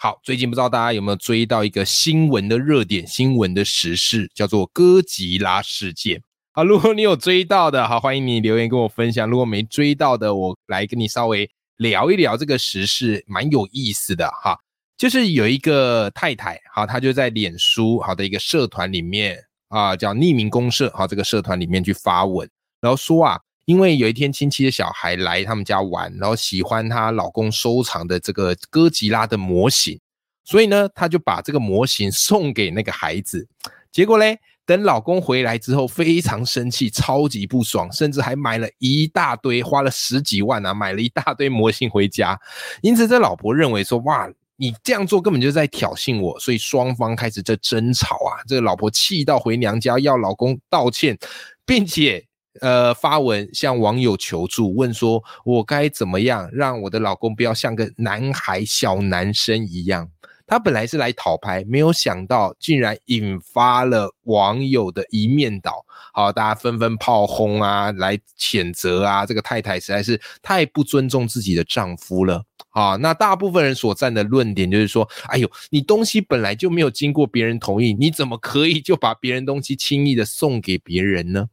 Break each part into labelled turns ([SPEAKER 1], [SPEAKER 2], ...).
[SPEAKER 1] 好，最近不知道大家有没有追到一个新闻的热点新闻的时事，叫做哥吉拉事件。好，如果你有追到的，好，欢迎你留言跟我分享；如果没追到的，我来跟你稍微聊一聊这个时事，蛮有意思的哈。就是有一个太太，好，她就在脸书好的一个社团里面啊，叫匿名公社，好，这个社团里面去发文，然后说啊。因为有一天亲戚的小孩来他们家玩，然后喜欢她老公收藏的这个哥吉拉的模型，所以呢，她就把这个模型送给那个孩子。结果嘞，等老公回来之后，非常生气，超级不爽，甚至还买了一大堆，花了十几万啊，买了一大堆模型回家。因此，这老婆认为说，哇，你这样做根本就在挑衅我，所以双方开始这争吵啊。这个老婆气到回娘家要老公道歉，并且。呃，发文向网友求助，问说：“我该怎么样让我的老公不要像个男孩、小男生一样？”他本来是来讨拍，没有想到竟然引发了网友的一面倒。好，大家纷纷炮轰啊，来谴责啊，这个太太实在是太不尊重自己的丈夫了。啊，那大部分人所站的论点就是说：“哎呦，你东西本来就没有经过别人同意，你怎么可以就把别人东西轻易的送给别人呢？”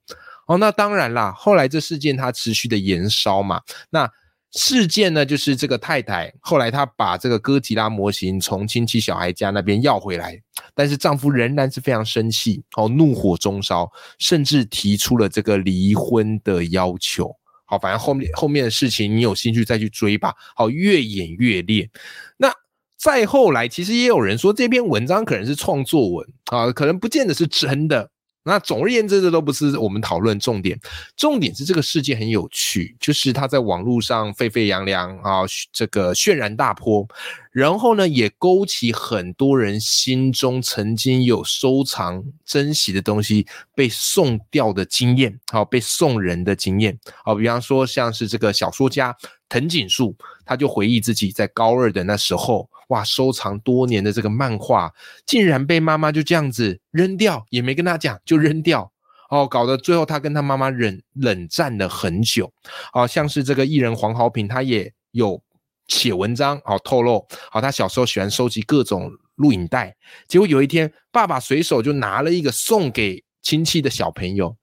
[SPEAKER 1] 哦，那当然啦。后来这事件它持续的延烧嘛，那事件呢，就是这个太太后来她把这个哥吉拉模型从亲戚小孩家那边要回来，但是丈夫仍然是非常生气，哦，怒火中烧，甚至提出了这个离婚的要求。好，反正后面后面的事情你有兴趣再去追吧。好，越演越烈。那再后来，其实也有人说这篇文章可能是创作文啊，可能不见得是真的。那总而言之，这都不是我们讨论重点。重点是这个事件很有趣，就是它在网络上沸沸扬扬啊，这个渲染大波，然后呢，也勾起很多人心中曾经有收藏、珍惜的东西被送掉的经验，好，被送人的经验。好，比方说像是这个小说家藤井树，他就回忆自己在高二的那时候。哇！收藏多年的这个漫画，竟然被妈妈就这样子扔掉，也没跟他讲就扔掉哦，搞得最后他跟他妈妈冷冷战了很久。哦像是这个艺人黄豪平，他也有写文章，好透露，好他小时候喜欢收集各种录影带，结果有一天爸爸随手就拿了一个送给亲戚的小朋友。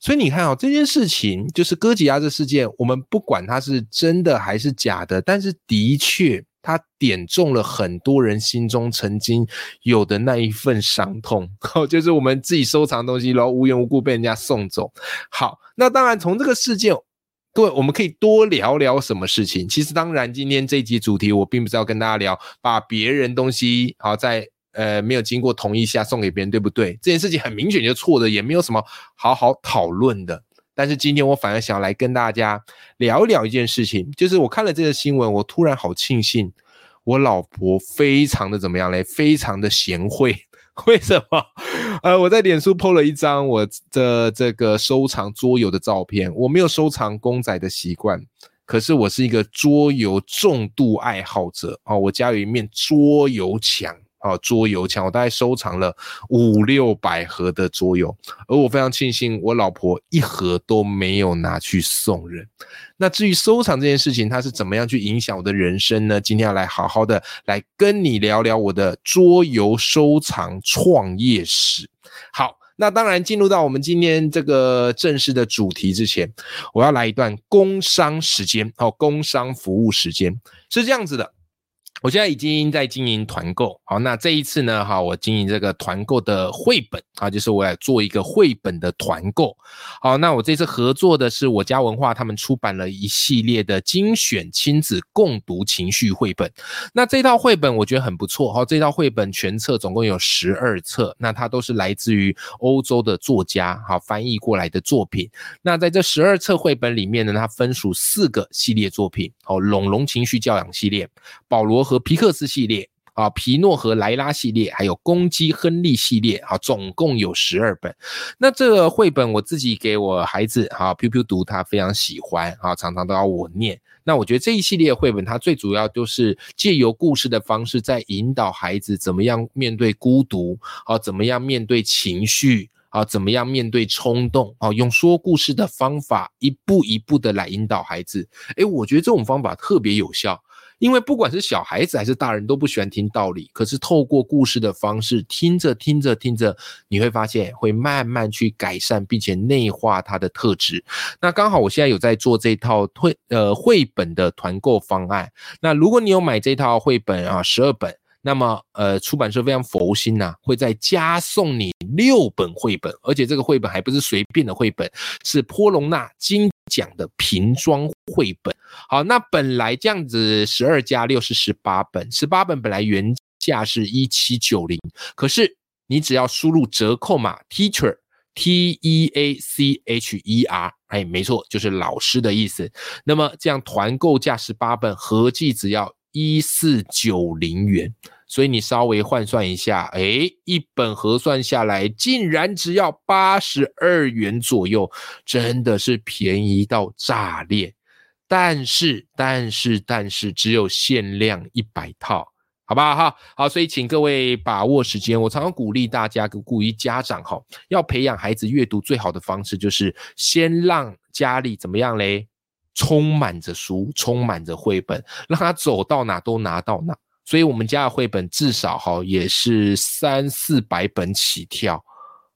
[SPEAKER 1] 所以你看哦，这件事情就是哥吉拉这事件，我们不管它是真的还是假的，但是的确。它点中了很多人心中曾经有的那一份伤痛，就是我们自己收藏东西，然后无缘无故被人家送走。好，那当然从这个事件，各位我们可以多聊聊什么事情。其实当然，今天这一集主题我并不是要跟大家聊把别人东西好在呃没有经过同意下送给别人，对不对？这件事情很明显就错的，也没有什么好好讨论的。但是今天我反而想要来跟大家聊聊一件事情，就是我看了这个新闻，我突然好庆幸，我老婆非常的怎么样嘞？非常的贤惠。为什么？呃，我在脸书 po 了一张我的这个收藏桌游的照片。我没有收藏公仔的习惯，可是我是一个桌游重度爱好者哦。我家有一面桌游墙。啊，桌游墙我大概收藏了五六百盒的桌游，而我非常庆幸，我老婆一盒都没有拿去送人。那至于收藏这件事情，它是怎么样去影响我的人生呢？今天要来好好的来跟你聊聊我的桌游收藏创业史。好，那当然进入到我们今天这个正式的主题之前，我要来一段工商时间，好，工商服务时间是这样子的。我现在已经在经营团购，好，那这一次呢，哈，我经营这个团购的绘本啊，就是我要做一个绘本的团购，好，那我这次合作的是我家文化，他们出版了一系列的精选亲子共读情绪绘本，那这套绘本我觉得很不错，哈，这套绘本全册总共有十二册，那它都是来自于欧洲的作家，哈，翻译过来的作品，那在这十二册绘本里面呢，它分属四个系列作品，哦，龙龙情绪教养系列，保罗。和皮克斯系列，啊，皮诺和莱拉系列，还有公鸡亨利系列，啊，总共有十二本。那这个绘本我自己给我孩子啊，P P 读，他非常喜欢啊，常常都要我念。那我觉得这一系列绘本，它最主要就是借由故事的方式，在引导孩子怎么样面对孤独，啊，怎么样面对情绪，啊，怎么样面对冲动，啊，用说故事的方法，一步一步的来引导孩子。诶，我觉得这种方法特别有效。因为不管是小孩子还是大人，都不喜欢听道理。可是透过故事的方式，听着听着听着，你会发现会慢慢去改善，并且内化它的特质。那刚好我现在有在做这套绘呃绘本的团购方案。那如果你有买这套绘本啊，十二本。那么，呃，出版社非常佛心呐，会再加送你六本绘本，而且这个绘本还不是随便的绘本，是波隆纳金奖的瓶装绘本。好，那本来这样子十二加六是十八本，十八本本来原价是一七九零，可是你只要输入折扣码 teacher T E A C H E R，哎，没错，就是老师的意思。那么这样团购价十八本，合计只要。一四九零元，所以你稍微换算一下，哎，一本核算下来竟然只要八十二元左右，真的是便宜到炸裂。但是，但是，但是，只有限量一百套，好不好？哈，好，所以请各位把握时间。我常常鼓励大家，鼓励家长，哈，要培养孩子阅读最好的方式就是先让家里怎么样嘞？充满着书，充满着绘本，让他走到哪都拿到哪。所以，我们家的绘本至少哈也是三四百本起跳。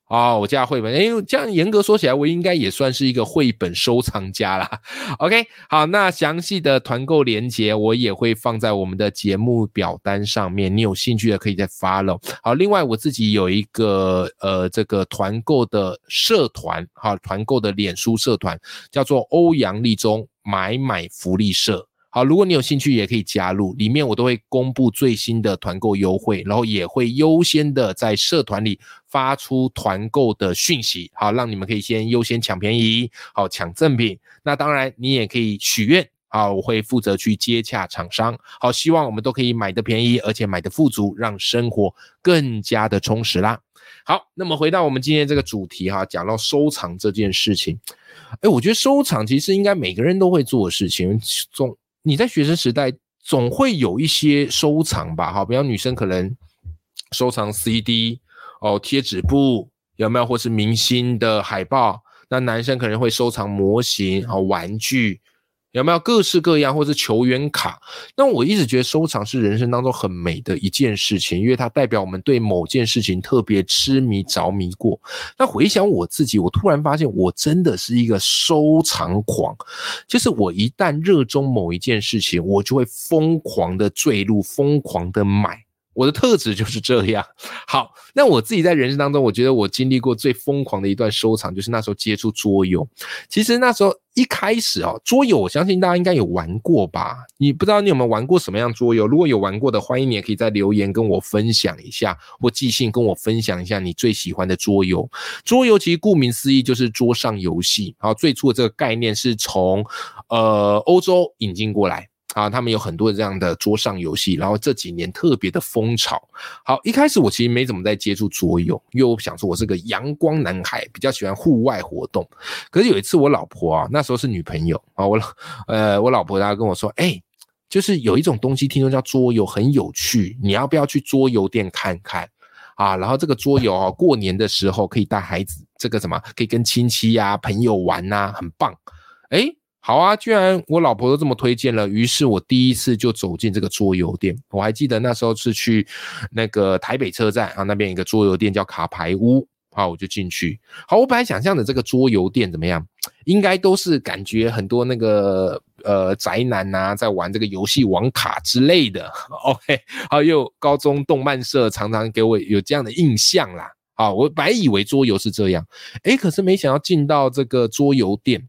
[SPEAKER 1] 哦，我家的绘本，哎，这样严格说起来，我应该也算是一个绘本收藏家啦。OK，好，那详细的团购链接我也会放在我们的节目表单上面，你有兴趣的可以再 follow。好，另外我自己有一个呃这个团购的社团，哈，团购的脸书社团叫做欧阳立中买买福利社。好，如果你有兴趣，也可以加入，里面我都会公布最新的团购优惠，然后也会优先的在社团里发出团购的讯息，好，让你们可以先优先抢便宜，好抢赠品。那当然，你也可以许愿，好，我会负责去接洽厂商，好，希望我们都可以买的便宜，而且买的富足，让生活更加的充实啦。好，那么回到我们今天这个主题哈，讲到收藏这件事情，哎，我觉得收藏其实应该每个人都会做的事情，总。你在学生时代总会有一些收藏吧，哈，比方女生可能收藏 CD 哦，贴纸布有没有，或是明星的海报？那男生可能会收藏模型和玩具。有没有各式各样，或是球员卡？那我一直觉得收藏是人生当中很美的一件事情，因为它代表我们对某件事情特别痴迷着迷过。那回想我自己，我突然发现我真的是一个收藏狂，就是我一旦热衷某一件事情，我就会疯狂的坠入，疯狂的买。我的特质就是这样。好，那我自己在人生当中，我觉得我经历过最疯狂的一段收藏，就是那时候接触桌游。其实那时候一开始哦，桌游我相信大家应该有玩过吧？你不知道你有没有玩过什么样桌游？如果有玩过的，欢迎你也可以在留言跟我分享一下，或寄信跟我分享一下你最喜欢的桌游。桌游其实顾名思义就是桌上游戏。然后，最初的这个概念是从呃欧洲引进过来。啊，他们有很多这样的桌上游戏，然后这几年特别的风潮。好，一开始我其实没怎么在接触桌游，因为我想说我是个阳光男孩，比较喜欢户外活动。可是有一次我老婆啊，那时候是女朋友啊，我呃我老婆她跟我说，哎，就是有一种东西听说叫桌游很有趣，你要不要去桌游店看看啊？然后这个桌游啊，过年的时候可以带孩子，这个什么可以跟亲戚呀朋友玩呐，很棒，哎。好啊，居然我老婆都这么推荐了，于是我第一次就走进这个桌游店。我还记得那时候是去那个台北车站啊，那边一个桌游店叫卡牌屋，好，我就进去。好，我本来想象的这个桌游店怎么样，应该都是感觉很多那个呃宅男呐在玩这个游戏网卡之类的。OK，好，又高中动漫社常常给我有这样的印象啦。好，我本来以为桌游是这样，诶，可是没想到进到这个桌游店。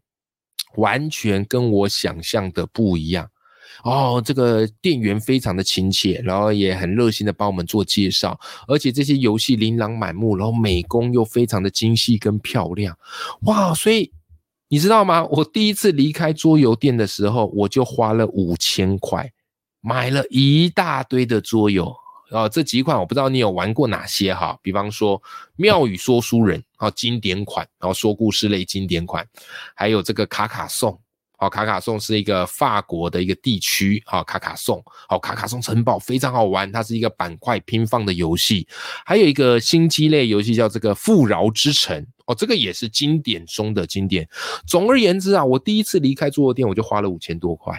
[SPEAKER 1] 完全跟我想象的不一样哦！这个店员非常的亲切，然后也很热心的帮我们做介绍，而且这些游戏琳琅满目，然后美工又非常的精细跟漂亮，哇！所以你知道吗？我第一次离开桌游店的时候，我就花了五千块买了一大堆的桌游。啊，这几款我不知道你有玩过哪些哈，比方说妙语说书人啊，经典款，然后说故事类经典款，还有这个卡卡颂。好，卡卡颂是一个法国的一个地区。好，卡卡颂，好，卡卡颂城堡非常好玩，它是一个板块拼放的游戏。还有一个新机类游戏叫这个富饶之城。哦，这个也是经典中的经典。总而言之啊，我第一次离开桌游店，我就花了五千多块。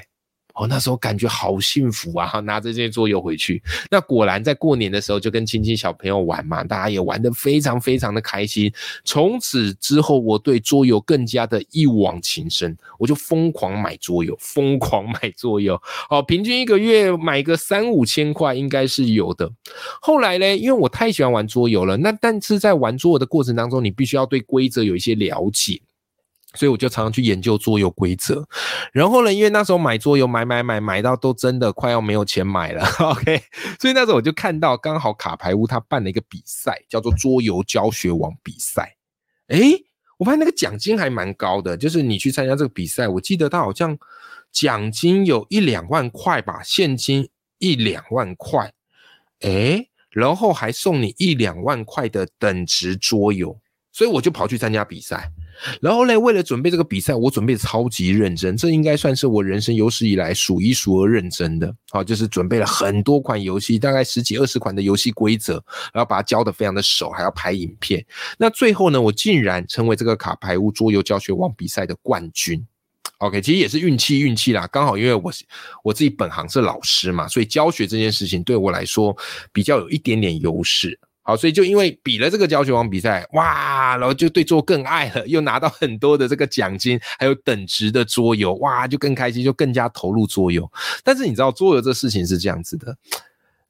[SPEAKER 1] 哦，那时候感觉好幸福啊！拿着这些桌游回去，那果然在过年的时候就跟亲戚小朋友玩嘛，大家也玩得非常非常的开心。从此之后，我对桌游更加的一往情深，我就疯狂买桌游，疯狂买桌游。哦，平均一个月买个三五千块应该是有的。后来呢，因为我太喜欢玩桌游了，那但是在玩桌游的过程当中，你必须要对规则有一些了解。所以我就常常去研究桌游规则，然后呢，因为那时候买桌游买买买买到都真的快要没有钱买了，OK，所以那时候我就看到刚好卡牌屋他办了一个比赛，叫做桌游教学网比赛。诶，我发现那个奖金还蛮高的，就是你去参加这个比赛，我记得他好像奖金有一两万块吧，现金一两万块，诶，然后还送你一两万块的等值桌游，所以我就跑去参加比赛。然后呢，为了准备这个比赛，我准备超级认真，这应该算是我人生有史以来数一数二认真的。好，就是准备了很多款游戏，大概十几二十款的游戏规则，然后把它教的非常的熟，还要拍影片。那最后呢，我竟然成为这个卡牌屋桌游教学网比赛的冠军。OK，其实也是运气运气啦，刚好因为我我自己本行是老师嘛，所以教学这件事情对我来说比较有一点点优势。好，所以就因为比了这个教学王比赛，哇，然后就对桌更爱了，又拿到很多的这个奖金，还有等值的桌游，哇，就更开心，就更加投入桌游。但是你知道桌游这事情是这样子的，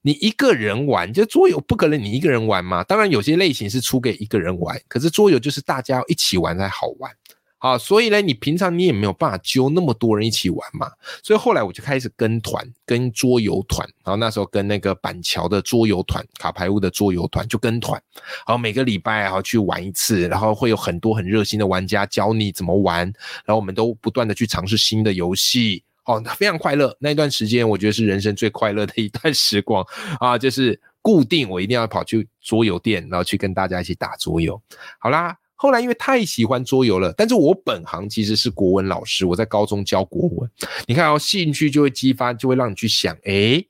[SPEAKER 1] 你一个人玩，就桌游不可能你一个人玩嘛。当然有些类型是出给一个人玩，可是桌游就是大家要一起玩才好玩。啊，所以呢，你平常你也没有办法揪那么多人一起玩嘛，所以后来我就开始跟团，跟桌游团，然后那时候跟那个板桥的桌游团、卡牌屋的桌游团就跟团，然后每个礼拜然后去玩一次，然后会有很多很热心的玩家教你怎么玩，然后我们都不断的去尝试新的游戏，哦，非常快乐。那一段时间我觉得是人生最快乐的一段时光啊，就是固定我一定要跑去桌游店，然后去跟大家一起打桌游。好啦。后来因为太喜欢桌游了，但是我本行其实是国文老师，我在高中教国文。你看哦，兴趣就会激发，就会让你去想，哎，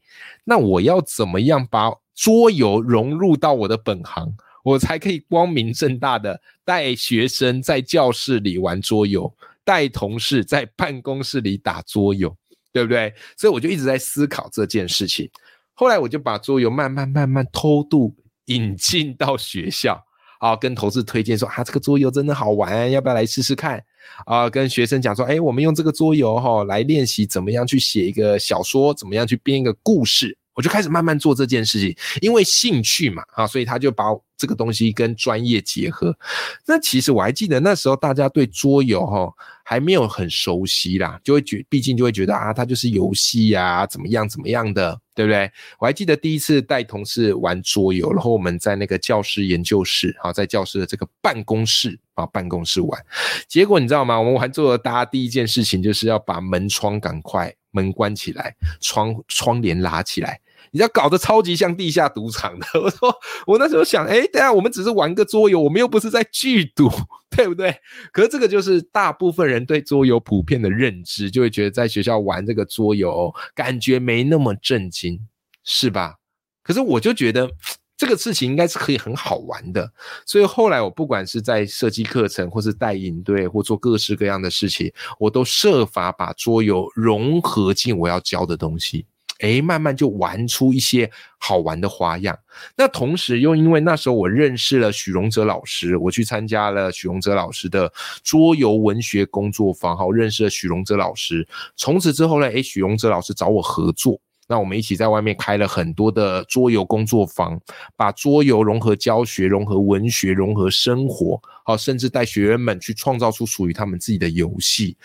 [SPEAKER 1] 那我要怎么样把桌游融入到我的本行，我才可以光明正大的带学生在教室里玩桌游，带同事在办公室里打桌游，对不对？所以我就一直在思考这件事情。后来我就把桌游慢慢慢慢偷渡引进到学校。啊，跟同事推荐说啊，这个桌游真的好玩，要不要来试试看？啊，跟学生讲说，哎，我们用这个桌游哈来练习怎么样去写一个小说，怎么样去编一个故事。我就开始慢慢做这件事情，因为兴趣嘛，啊，所以他就把这个东西跟专业结合。那其实我还记得那时候大家对桌游哈还没有很熟悉啦，就会觉，毕竟就会觉得啊，它就是游戏呀，怎么样怎么样的。对不对？我还记得第一次带同事玩桌游，然后我们在那个教室研究室，啊，在教室的这个办公室啊，办公室玩。结果你知道吗？我们玩桌游，大家第一件事情就是要把门窗赶快门关起来，窗窗帘拉起来。你要搞得超级像地下赌场的，我说我那时候想，哎，等下我们只是玩个桌游，我们又不是在剧赌，对不对？可是这个就是大部分人对桌游普遍的认知，就会觉得在学校玩这个桌游，感觉没那么震惊，是吧？可是我就觉得这个事情应该是可以很好玩的，所以后来我不管是在设计课程，或是带营队，或做各式各样的事情，我都设法把桌游融合进我要教的东西。哎，慢慢就玩出一些好玩的花样。那同时又因为那时候我认识了许荣哲老师，我去参加了许荣哲老师的桌游文学工作坊，好认识了许荣哲老师。从此之后呢，哎，许荣哲老师找我合作。那我们一起在外面开了很多的桌游工作坊，把桌游融合教学、融合文学、融合生活，好，甚至带学员们去创造出属于他们自己的游戏，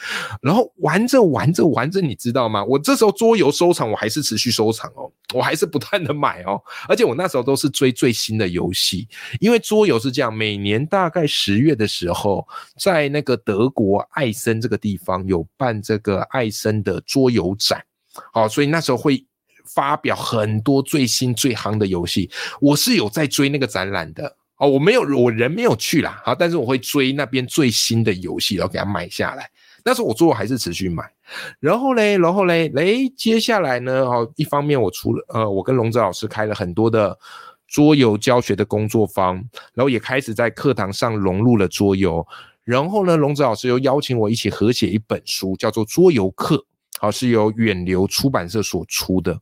[SPEAKER 1] 然后玩着玩着玩着，你知道吗？我这时候桌游收藏，我还是持续收藏哦，我还是不断的买哦，而且我那时候都是追最新的游戏，因为桌游是这样，每年大概十月的时候，在那个德国艾森这个地方有办这个艾森的桌游展，好，所以那时候会。发表很多最新最夯的游戏。我是有在追那个展览的哦，我没有，我人没有去啦，好，但是我会追那边最新的游戏，然后给它买下来。但是我做还是持续买。然后嘞，然后嘞，嘞，接下来呢，哦，一方面我除了呃，我跟龙泽老师开了很多的桌游教学的工作坊，然后也开始在课堂上融入了桌游。然后呢，龙泽老师又邀请我一起合写一本书，叫做《桌游课》，好，是由远流出版社所出的。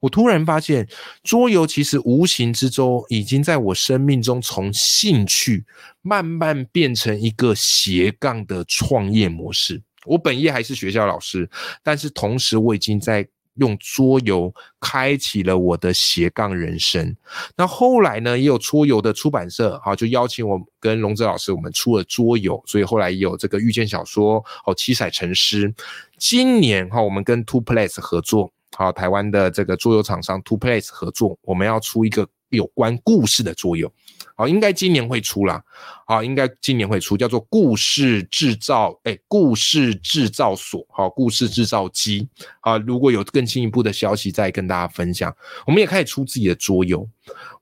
[SPEAKER 1] 我突然发现，桌游其实无形之中已经在我生命中从兴趣慢慢变成一个斜杠的创业模式。我本业还是学校老师，但是同时我已经在。用桌游开启了我的斜杠人生。那后来呢，也有桌游的出版社，哈，就邀请我跟龙泽老师，我们出了桌游，所以后来也有这个遇见小说，哦，七彩成诗。今年哈，我们跟 Two Place 合作，好，台湾的这个桌游厂商 Two Place 合作，我们要出一个有关故事的桌游。好，应该今年会出啦。好，应该今年会出，叫做故事制造，哎，故事制造所，好，故事制造机，啊，如果有更进一步的消息，再跟大家分享。我们也开始出自己的桌游，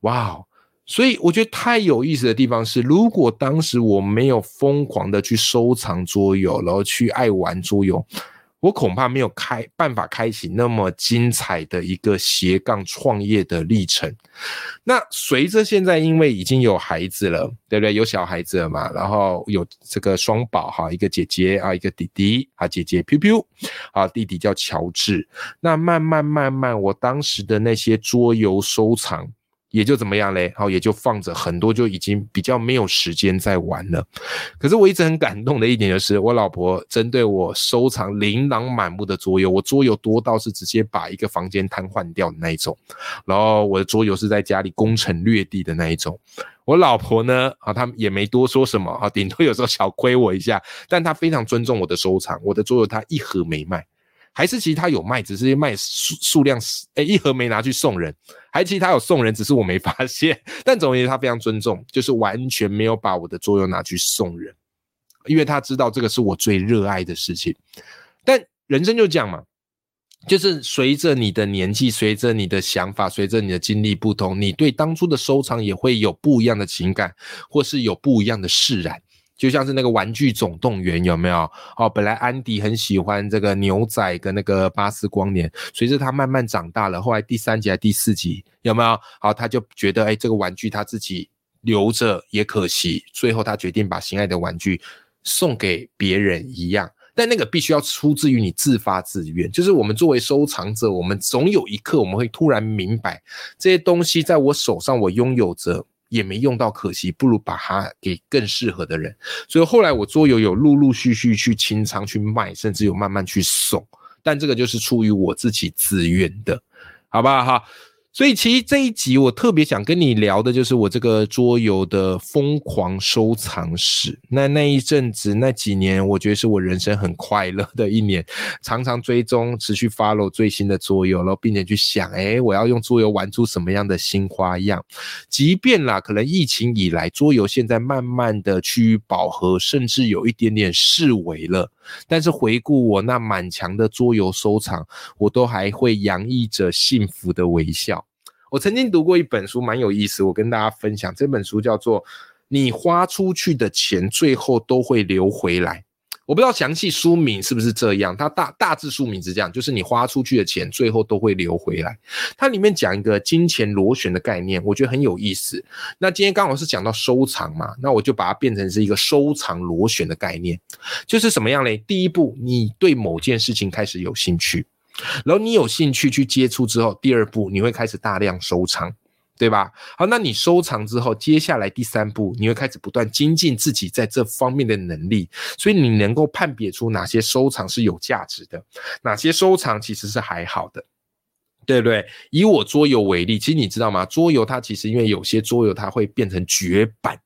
[SPEAKER 1] 哇，所以我觉得太有意思的地方是，如果当时我没有疯狂的去收藏桌游，然后去爱玩桌游。我恐怕没有开办法开启那么精彩的一个斜杠创业的历程。那随着现在，因为已经有孩子了，对不对？有小孩子了嘛，然后有这个双宝哈，一个姐姐啊，一个弟弟啊，姐姐 Piu Piu 啊，弟弟叫乔治。那慢慢慢慢，我当时的那些桌游收藏。也就怎么样嘞？好，也就放着很多，就已经比较没有时间在玩了。可是我一直很感动的一点就是，我老婆针对我收藏琳琅满目的桌游，我桌游多到是直接把一个房间瘫痪掉的那一种。然后我的桌游是在家里攻城略地的那一种。我老婆呢，啊，她也没多说什么，啊，顶多有时候小亏我一下，但她非常尊重我的收藏，我的桌游她一盒没卖。还是其实他有卖，只是卖数数量哎一盒没拿去送人，还其实他有送人，只是我没发现。但总而言之，他非常尊重，就是完全没有把我的桌游拿去送人，因为他知道这个是我最热爱的事情。但人生就这样嘛，就是随着你的年纪，随着你的想法，随着你的经历不同，你对当初的收藏也会有不一样的情感，或是有不一样的释然。就像是那个《玩具总动员》，有没有？哦，本来安迪很喜欢这个牛仔跟那个巴斯光年，随着他慢慢长大了，后来第三集还第四集，有没有？好，他就觉得，哎，这个玩具他自己留着也可惜，最后他决定把心爱的玩具送给别人一样。但那个必须要出自于你自发自愿，就是我们作为收藏者，我们总有一刻我们会突然明白，这些东西在我手上，我拥有着。也没用到，可惜，不如把它给更适合的人。所以后来我桌游有陆陆续续去清仓去卖，甚至有慢慢去送，但这个就是出于我自己自愿的，好不好？哈。所以其实这一集我特别想跟你聊的就是我这个桌游的疯狂收藏史。那那一阵子那几年，我觉得是我人生很快乐的一年，常常追踪、持续 follow 最新的桌游，然后并且去想，哎，我要用桌游玩出什么样的新花样。即便啦，可能疫情以来，桌游现在慢慢的趋于饱和，甚至有一点点式微了。但是回顾我那满墙的桌游收藏，我都还会洋溢着幸福的微笑。我曾经读过一本书，蛮有意思，我跟大家分享。这本书叫做《你花出去的钱最后都会流回来》。我不知道详细书名是不是这样，它大大致书名是这样，就是你花出去的钱最后都会流回来。它里面讲一个金钱螺旋的概念，我觉得很有意思。那今天刚好是讲到收藏嘛，那我就把它变成是一个收藏螺旋的概念，就是什么样嘞？第一步，你对某件事情开始有兴趣。然后你有兴趣去接触之后，第二步你会开始大量收藏，对吧？好，那你收藏之后，接下来第三步你会开始不断精进自己在这方面的能力，所以你能够判别出哪些收藏是有价值的，哪些收藏其实是还好的，对不对？以我桌游为例，其实你知道吗？桌游它其实因为有些桌游它会变成绝版，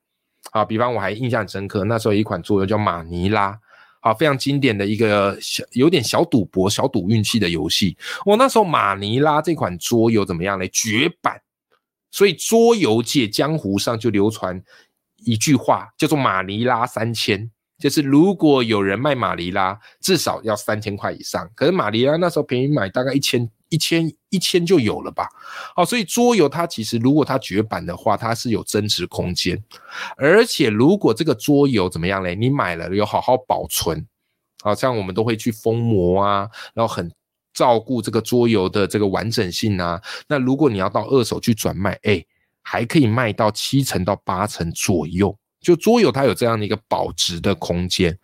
[SPEAKER 1] 啊，比方我还印象深刻，那时候有一款桌游叫马尼拉。啊，非常经典的一个小有点小赌博、小赌运气的游戏。我那时候马尼拉这款桌游怎么样嘞？绝版。所以桌游界江湖上就流传一句话，叫做“马尼拉三千”，就是如果有人卖马尼拉，至少要三千块以上。可是马尼拉那时候便宜买大概一千一千一千就有了吧？好，所以桌游它其实如果它绝版的话，它是有增值空间，而且如果这个桌游怎么样嘞？你买了有好好保存，好像我们都会去封膜啊，然后很照顾这个桌游的这个完整性啊。那如果你要到二手去转卖，哎，还可以卖到七成到八成左右，就桌游它有这样的一个保值的空间。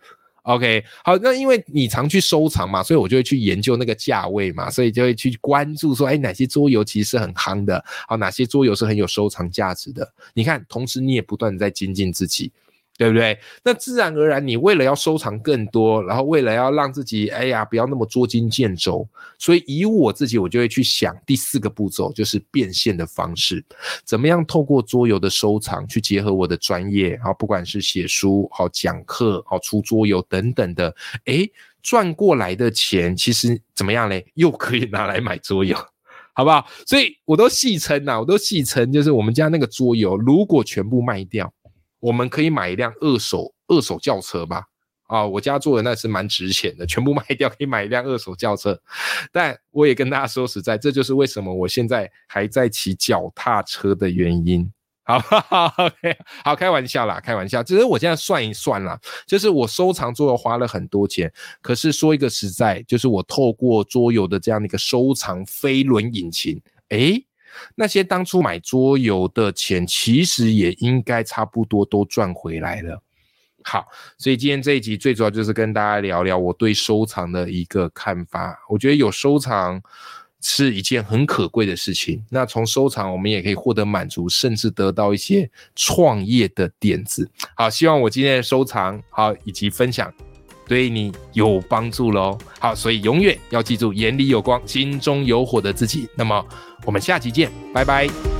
[SPEAKER 1] OK，好，那因为你常去收藏嘛，所以我就会去研究那个价位嘛，所以就会去关注说，哎，哪些桌游其实是很夯的，好，哪些桌游是很有收藏价值的。你看，同时你也不断的在精进自己。对不对？那自然而然，你为了要收藏更多，然后为了要让自己，哎呀，不要那么捉襟见肘，所以以我自己，我就会去想第四个步骤，就是变现的方式，怎么样透过桌游的收藏去结合我的专业，好，不管是写书、好讲课、好出桌游等等的，哎，赚过来的钱其实怎么样嘞？又可以拿来买桌游，好不好？所以我都戏称呐，我都戏称，就是我们家那个桌游，如果全部卖掉。我们可以买一辆二手二手轿车吧？啊，我家做的那是蛮值钱的，全部卖掉可以买一辆二手轿车。但我也跟大家说实在，这就是为什么我现在还在骑脚踏车的原因。好，OK，好，开玩笑啦，开玩笑。只是我现在算一算啦，就是我收藏桌游花了很多钱，可是说一个实在，就是我透过桌游的这样的一个收藏飞轮引擎，诶。那些当初买桌游的钱，其实也应该差不多都赚回来了。好，所以今天这一集最主要就是跟大家聊聊我对收藏的一个看法。我觉得有收藏是一件很可贵的事情。那从收藏，我们也可以获得满足，甚至得到一些创业的点子。好，希望我今天的收藏好以及分享。对你有帮助喽。好，所以永远要记住，眼里有光，心中有火的自己。那么，我们下期见，拜拜。